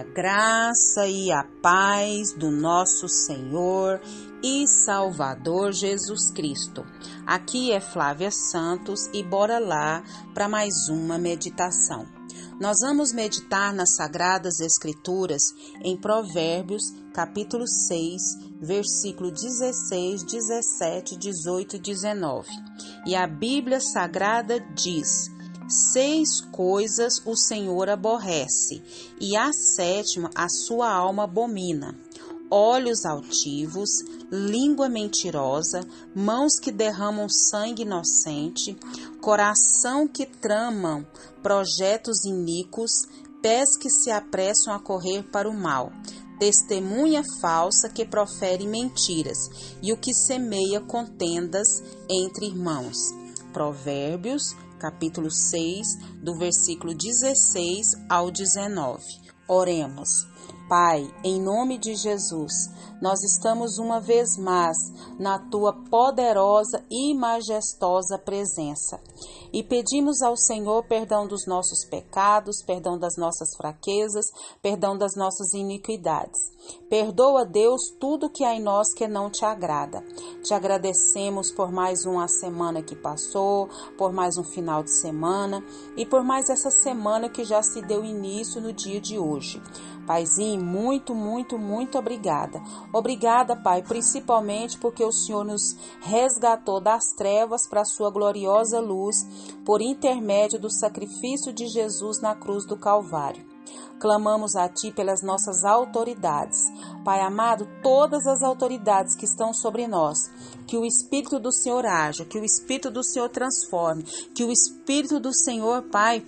A graça e a paz do nosso Senhor e Salvador Jesus Cristo. Aqui é Flávia Santos e bora lá para mais uma meditação. Nós vamos meditar nas Sagradas Escrituras em Provérbios, capítulo 6, versículo 16, 17, 18 e 19. E a Bíblia Sagrada diz: Seis coisas o Senhor aborrece, e a sétima a sua alma abomina: olhos altivos, língua mentirosa, mãos que derramam sangue inocente, coração que tramam projetos iníquos, pés que se apressam a correr para o mal, testemunha falsa que profere mentiras, e o que semeia contendas entre irmãos. Provérbios capítulo 6, do versículo 16 ao 19. Oremos. Pai, em nome de Jesus, nós estamos uma vez mais na tua poderosa e majestosa presença e pedimos ao Senhor perdão dos nossos pecados, perdão das nossas fraquezas, perdão das nossas iniquidades. Perdoa, Deus, tudo que há em nós que não te agrada. Te agradecemos por mais uma semana que passou, por mais um final de semana e por mais essa semana que já se deu início no dia de hoje. Paizinho, muito, muito, muito obrigada. Obrigada, Pai, principalmente porque o Senhor nos resgatou das trevas para a sua gloriosa luz por intermédio do sacrifício de Jesus na cruz do Calvário. Clamamos a Ti pelas nossas autoridades. Pai amado, todas as autoridades que estão sobre nós, que o Espírito do Senhor haja, que o Espírito do Senhor transforme, que o Espírito do Senhor, Pai,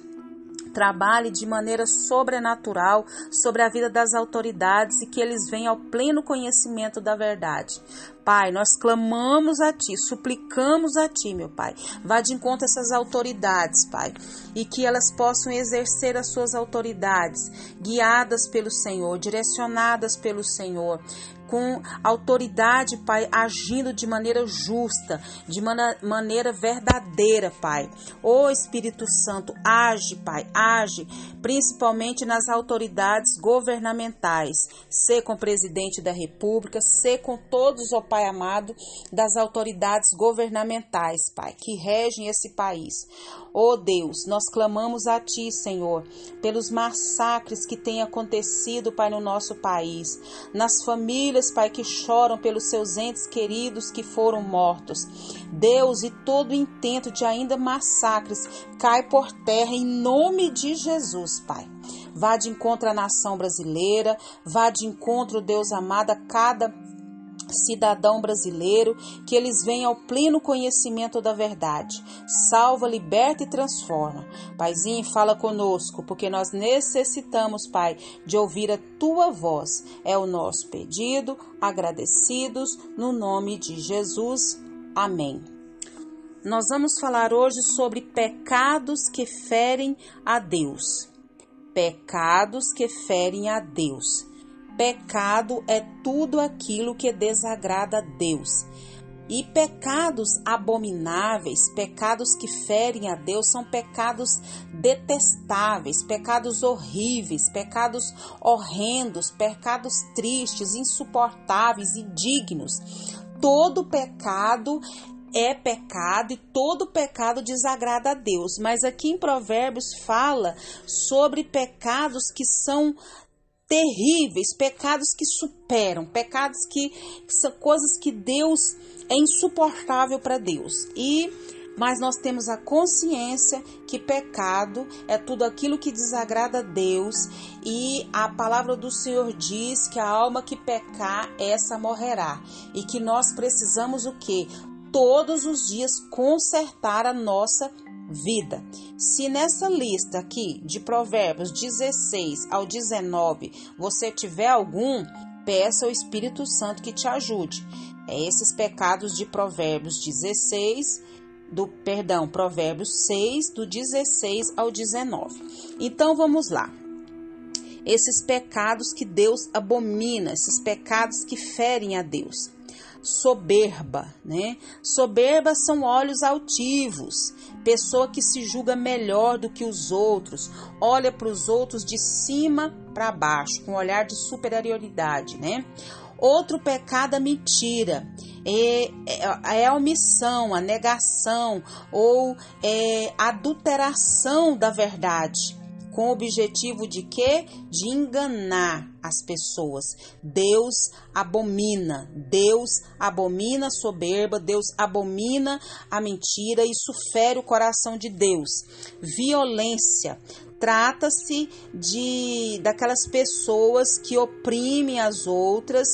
trabalhe de maneira sobrenatural sobre a vida das autoridades e que eles venham ao pleno conhecimento da verdade. Pai, nós clamamos a Ti, suplicamos a Ti, meu Pai. Vá de encontro a essas autoridades, Pai, e que elas possam exercer as suas autoridades, guiadas pelo Senhor, direcionadas pelo Senhor, com autoridade, Pai, agindo de maneira justa, de mana maneira verdadeira, Pai. Ô Espírito Santo, age, Pai, age, principalmente nas autoridades governamentais, ser com o presidente da República, ser com todos, ó Pai amado, das autoridades governamentais, Pai, que regem esse país. Ó Deus, nós clamamos a Ti, Senhor, pelos massacres que têm acontecido, Pai, no nosso país, nas famílias famílias, Pai, que choram pelos seus entes queridos que foram mortos. Deus, e todo intento de ainda massacres cai por terra em nome de Jesus, Pai. Vá de encontro à nação brasileira, vá de encontro, Deus amado, a cada cidadão brasileiro, que eles venham ao pleno conhecimento da verdade. Salva, liberta e transforma. Paizinho, fala conosco, porque nós necessitamos, Pai, de ouvir a tua voz. É o nosso pedido, agradecidos, no nome de Jesus. Amém. Nós vamos falar hoje sobre pecados que ferem a Deus. Pecados que ferem a Deus. Pecado é tudo aquilo que desagrada a Deus. E pecados abomináveis, pecados que ferem a Deus, são pecados detestáveis, pecados horríveis, pecados horrendos, pecados tristes, insuportáveis e dignos. Todo pecado é pecado e todo pecado desagrada a Deus. Mas aqui em Provérbios fala sobre pecados que são terríveis, pecados que superam, pecados que, que são coisas que Deus é insuportável para Deus. E mas nós temos a consciência que pecado é tudo aquilo que desagrada a Deus. E a palavra do Senhor diz que a alma que pecar essa morrerá. E que nós precisamos o que todos os dias consertar a nossa vida. Se nessa lista aqui de Provérbios 16 ao 19 você tiver algum, peça ao Espírito Santo que te ajude. É esses pecados de Provérbios 16 do perdão, Provérbios 6 do 16 ao 19. Então vamos lá. Esses pecados que Deus abomina, esses pecados que ferem a Deus soberba, né? Soberba são olhos altivos, pessoa que se julga melhor do que os outros, olha para os outros de cima para baixo, com um olhar de superioridade, né? Outro pecado é mentira. É, é, é, a omissão, a negação ou é, adulteração da verdade com o objetivo de quê? De enganar as pessoas. Deus abomina, Deus abomina a soberba, Deus abomina a mentira, isso fere o coração de Deus. Violência, trata-se de daquelas pessoas que oprimem as outras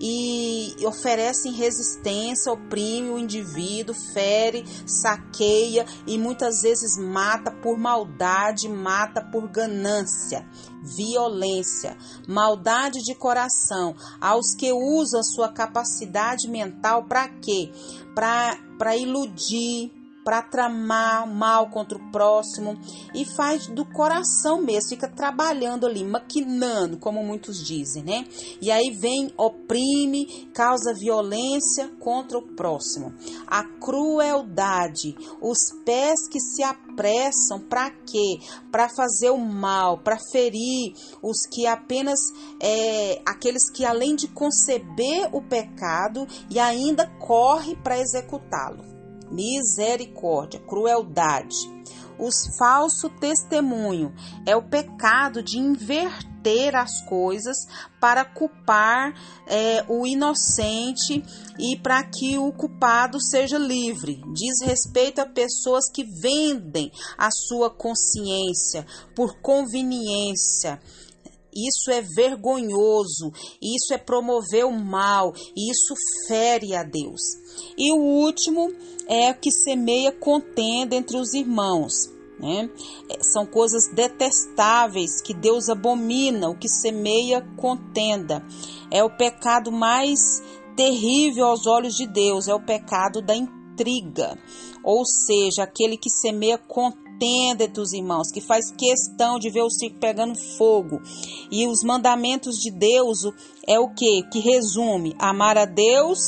e oferecem resistência, oprime o indivíduo, fere, saqueia e muitas vezes mata por maldade, mata por ganância, violência, maldade de coração, aos que usam sua capacidade mental para quê? Para iludir, para tramar mal contra o próximo e faz do coração mesmo, fica trabalhando ali, maquinando, como muitos dizem, né? E aí vem, oprime, causa violência contra o próximo. A crueldade, os pés que se apressam para quê? Para fazer o mal, para ferir os que apenas, é, aqueles que além de conceber o pecado e ainda corre para executá-lo misericórdia, crueldade. Os falso testemunho é o pecado de inverter as coisas para culpar é, o inocente e para que o culpado seja livre. Diz respeito a pessoas que vendem a sua consciência por conveniência isso é vergonhoso, isso é promover o mal, isso fere a Deus. E o último é que semeia contenda entre os irmãos. Né? É, são coisas detestáveis que Deus abomina, o que semeia contenda. É o pecado mais terrível aos olhos de Deus, é o pecado da intriga. Ou seja, aquele que semeia contenda contenda entre os irmãos, que faz questão de ver o circo pegando fogo. E os mandamentos de Deus é o que? Que resume amar a Deus,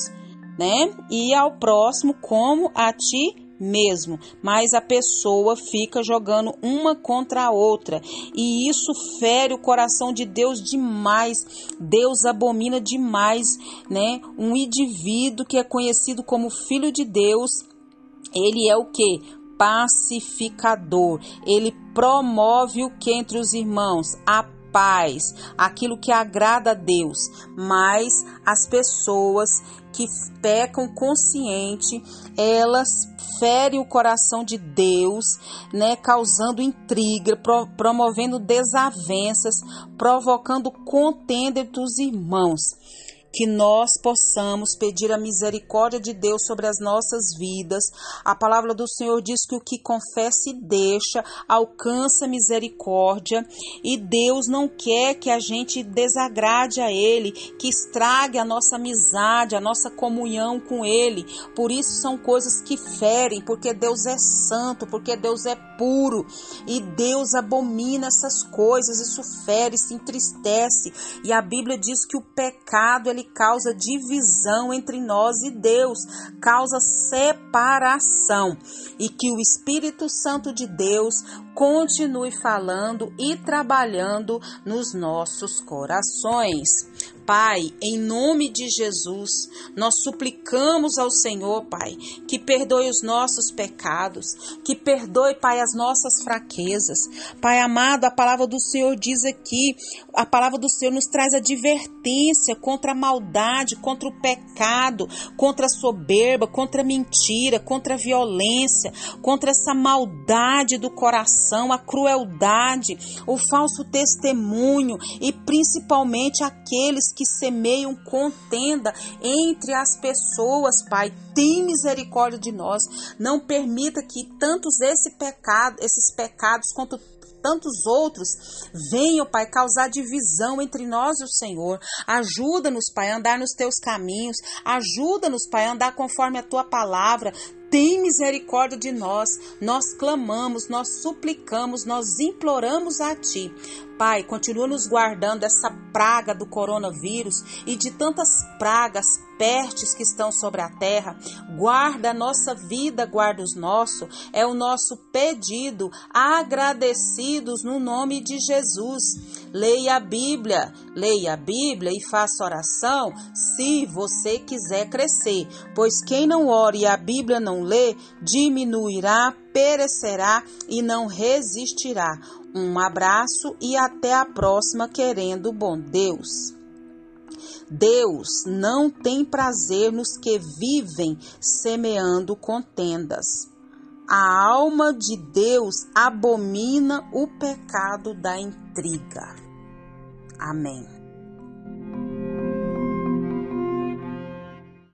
né? E ao próximo como a ti mesmo, mas a pessoa fica jogando uma contra a outra e isso fere o coração de Deus demais. Deus abomina demais, né? Um indivíduo que é conhecido como filho de Deus, ele é o que? Pacificador. Ele promove o que entre os irmãos? A paz, aquilo que agrada a Deus. Mas as pessoas que pecam consciente, elas ferem o coração de Deus, né, causando intriga, pro, promovendo desavenças, provocando contenda entre os irmãos que nós possamos pedir a misericórdia de Deus sobre as nossas vidas. A palavra do Senhor diz que o que confessa e deixa alcança misericórdia, e Deus não quer que a gente desagrade a Ele, que estrague a nossa amizade, a nossa comunhão com Ele. Por isso são coisas que ferem, porque Deus é santo, porque Deus é puro e Deus abomina essas coisas, isso fere, se entristece. E a Bíblia diz que o pecado ele causa divisão entre nós e Deus, causa separação. E que o Espírito Santo de Deus continue falando e trabalhando nos nossos corações. Pai, em nome de Jesus, nós suplicamos ao Senhor, Pai, que perdoe os nossos pecados, que perdoe, Pai, as nossas fraquezas. Pai amado, a palavra do Senhor diz aqui, a palavra do Senhor nos traz advertência contra a maldade, contra o pecado, contra a soberba, contra a mentira, contra a violência, contra essa maldade do coração, a crueldade, o falso testemunho e principalmente aqueles que semeiam contenda entre as pessoas, Pai. Tem misericórdia de nós. Não permita que tantos esse pecado, esses pecados quanto tantos outros venham, Pai, causar divisão entre nós e o Senhor. Ajuda-nos, Pai, a andar nos teus caminhos. Ajuda-nos, Pai, a andar conforme a tua palavra tem misericórdia de nós. Nós clamamos, nós suplicamos, nós imploramos a Ti. Pai, continua nos guardando dessa praga do coronavírus e de tantas pragas pestes que estão sobre a terra. Guarda a nossa vida, guarda os nossos. É o nosso pedido, agradecidos no nome de Jesus. Leia a Bíblia, leia a Bíblia e faça oração se você quiser crescer, pois quem não ore e a Bíblia não lê, diminuirá, perecerá e não resistirá. Um abraço e até a próxima, querendo bom Deus. Deus não tem prazer nos que vivem semeando contendas. A alma de Deus abomina o pecado da intriga. Amém.